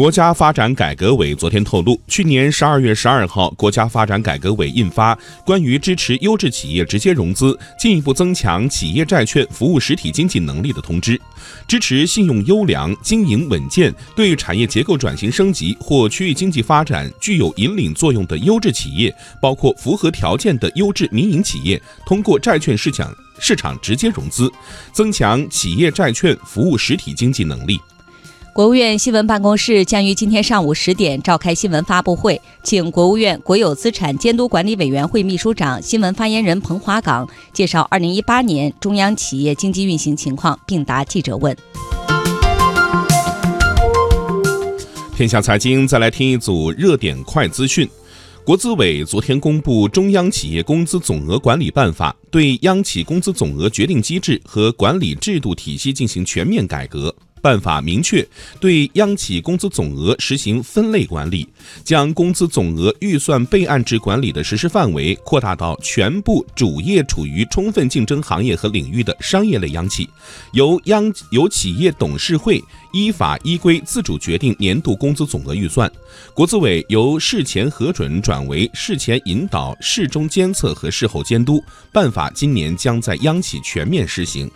国家发展改革委昨天透露，去年十二月十二号，国家发展改革委印发《关于支持优质企业直接融资、进一步增强企业债券服务实体经济能力的通知》，支持信用优良、经营稳健、对产业结构转型升级或区域经济发展具有引领作用的优质企业，包括符合条件的优质民营企业，通过债券市场市场直接融资，增强企业债券服务实体经济能力。国务院新闻办公室将于今天上午十点召开新闻发布会，请国务院国有资产监督管理委员会秘书长、新闻发言人彭华岗介绍二零一八年中央企业经济运行情况，并答记者问。天下财经再来听一组热点快资讯。国资委昨天公布《中央企业工资总额管理办法》，对央企工资总额决定机制和管理制度体系进行全面改革。办法明确对央企工资总额实行分类管理，将工资总额预算备案制管理的实施范围扩大到全部主业处于充分竞争行业和领域的商业类央企，由央由企业董事会依法依规自主决定年度工资总额预算。国资委由事前核准转为事前引导、事中监测和事后监督。办法今年将在央企全面实行。